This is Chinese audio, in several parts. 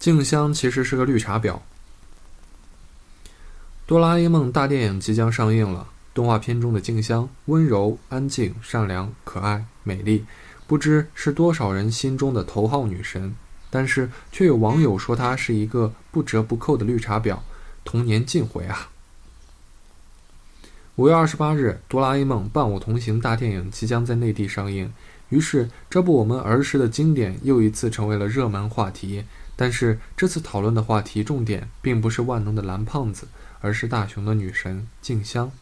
静香其实是个绿茶婊。哆啦 A 梦大电影即将上映了，动画片中的静香温柔、安静、善良、可爱、美丽，不知是多少人心中的头号女神。但是，却有网友说她是一个不折不扣的绿茶婊，童年尽毁啊！五月二十八日，《哆啦 A 梦伴我同行》大电影即将在内地上映，于是这部我们儿时的经典又一次成为了热门话题。但是这次讨论的话题重点并不是万能的蓝胖子，而是大雄的女神静香。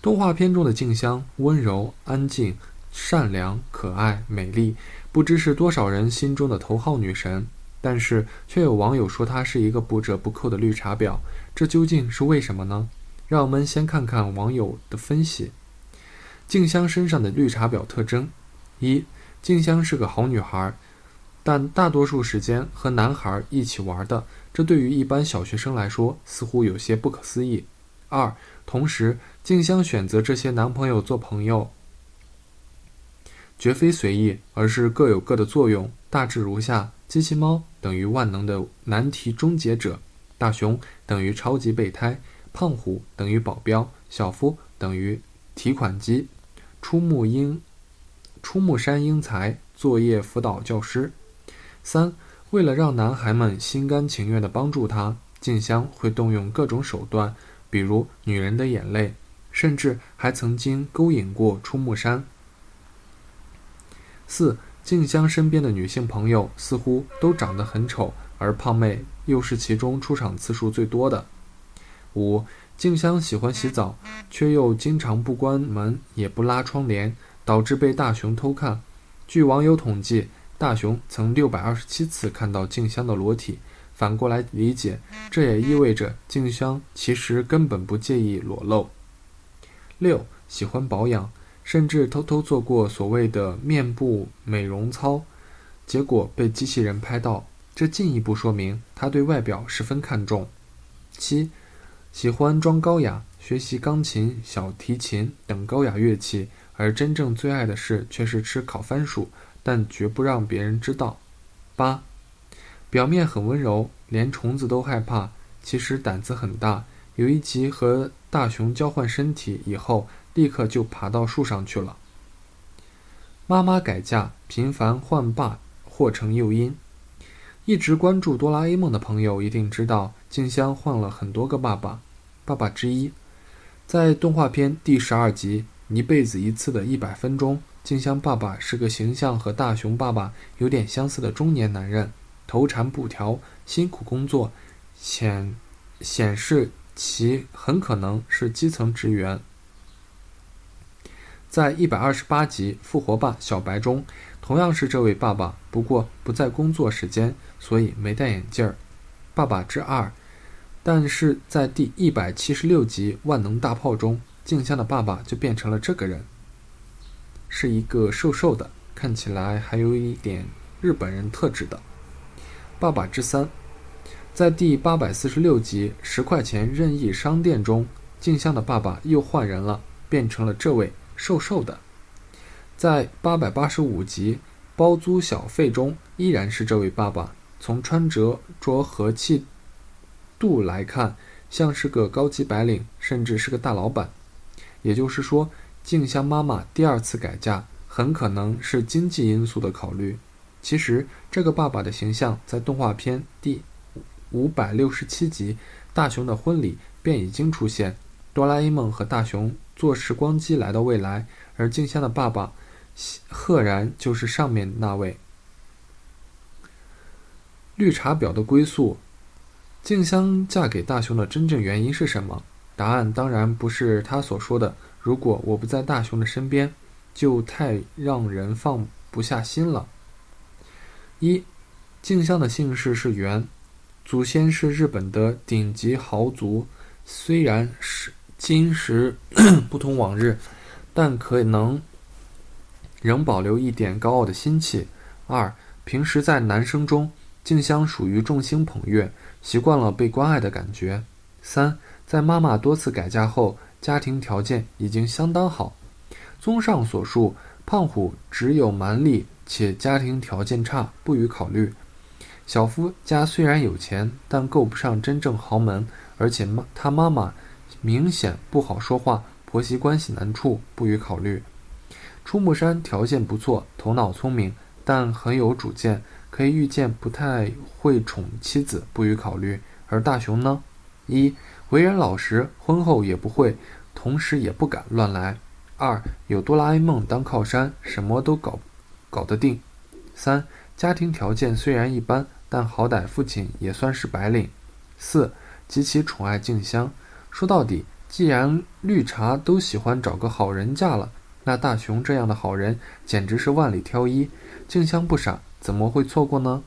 动画片中的静香温柔、安静、善良、可爱、美丽，不知是多少人心中的头号女神。但是却有网友说她是一个不折不扣的绿茶婊，这究竟是为什么呢？让我们先看看网友的分析。静香身上的绿茶婊特征：一、静香是个好女孩。但大多数时间和男孩一起玩的，这对于一般小学生来说似乎有些不可思议。二，同时静香选择这些男朋友做朋友，绝非随意，而是各有各的作用，大致如下：机器猫等于万能的难题终结者，大熊等于超级备胎，胖虎等于保镖，小夫等于提款机，出木英，出木山英才作业辅导教师。三，为了让男孩们心甘情愿地帮助他，静香会动用各种手段，比如女人的眼泪，甚至还曾经勾引过出木山。四，静香身边的女性朋友似乎都长得很丑，而胖妹又是其中出场次数最多的。五，静香喜欢洗澡，却又经常不关门也不拉窗帘，导致被大雄偷看。据网友统计。大雄曾六百二十七次看到静香的裸体，反过来理解，这也意味着静香其实根本不介意裸露。六喜欢保养，甚至偷偷做过所谓的面部美容操，结果被机器人拍到，这进一步说明他对外表十分看重。七喜欢装高雅，学习钢琴、小提琴等高雅乐器，而真正最爱的事却是吃烤番薯。但绝不让别人知道。八，表面很温柔，连虫子都害怕，其实胆子很大。有一集和大熊交换身体以后，立刻就爬到树上去了。妈妈改嫁，频繁换爸，或成诱因。一直关注哆啦 A 梦的朋友一定知道，静香换了很多个爸爸。爸爸之一，在动画片第十二集《一辈子一次的一百分》钟。静香爸爸是个形象和大雄爸爸有点相似的中年男人，头缠布条，辛苦工作，显显示其很可能是基层职员。在一百二十八集《复活吧，小白》中，同样是这位爸爸，不过不在工作时间，所以没戴眼镜儿。爸爸之二，但是在第一百七十六集《万能大炮》中，静香的爸爸就变成了这个人。是一个瘦瘦的，看起来还有一点日本人特质的爸爸之三，在第八百四十六集《十块钱任意商店》中，静香的爸爸又换人了，变成了这位瘦瘦的。在八百八十五集《包租小费》中，依然是这位爸爸。从穿着着和气度来看，像是个高级白领，甚至是个大老板。也就是说。静香妈妈第二次改嫁，很可能是经济因素的考虑。其实，这个爸爸的形象在动画片第五百六十七集《大雄的婚礼》便已经出现。哆啦 A 梦和大雄坐时光机来到未来，而静香的爸爸，赫然就是上面那位绿茶婊的归宿。静香嫁给大雄的真正原因是什么？答案当然不是他所说的。如果我不在大雄的身边，就太让人放不下心了。一，静香的姓氏是元，祖先是日本的顶级豪族，虽然是今时 不同往日，但可能仍保留一点高傲的心气。二，平时在男生中，静香属于众星捧月，习惯了被关爱的感觉。三，在妈妈多次改嫁后。家庭条件已经相当好。综上所述，胖虎只有蛮力且家庭条件差不予考虑。小夫家虽然有钱，但够不上真正豪门，而且妈他妈妈明显不好说话，婆媳关系难处，不予考虑。出木山条件不错，头脑聪明，但很有主见，可以预见不太会宠妻子，不予考虑。而大雄呢？一为人老实，婚后也不会，同时也不敢乱来。二有哆啦 A 梦当靠山，什么都搞搞得定。三家庭条件虽然一般，但好歹父亲也算是白领。四，极其宠爱静香。说到底，既然绿茶都喜欢找个好人嫁了，那大雄这样的好人简直是万里挑一。静香不傻，怎么会错过呢？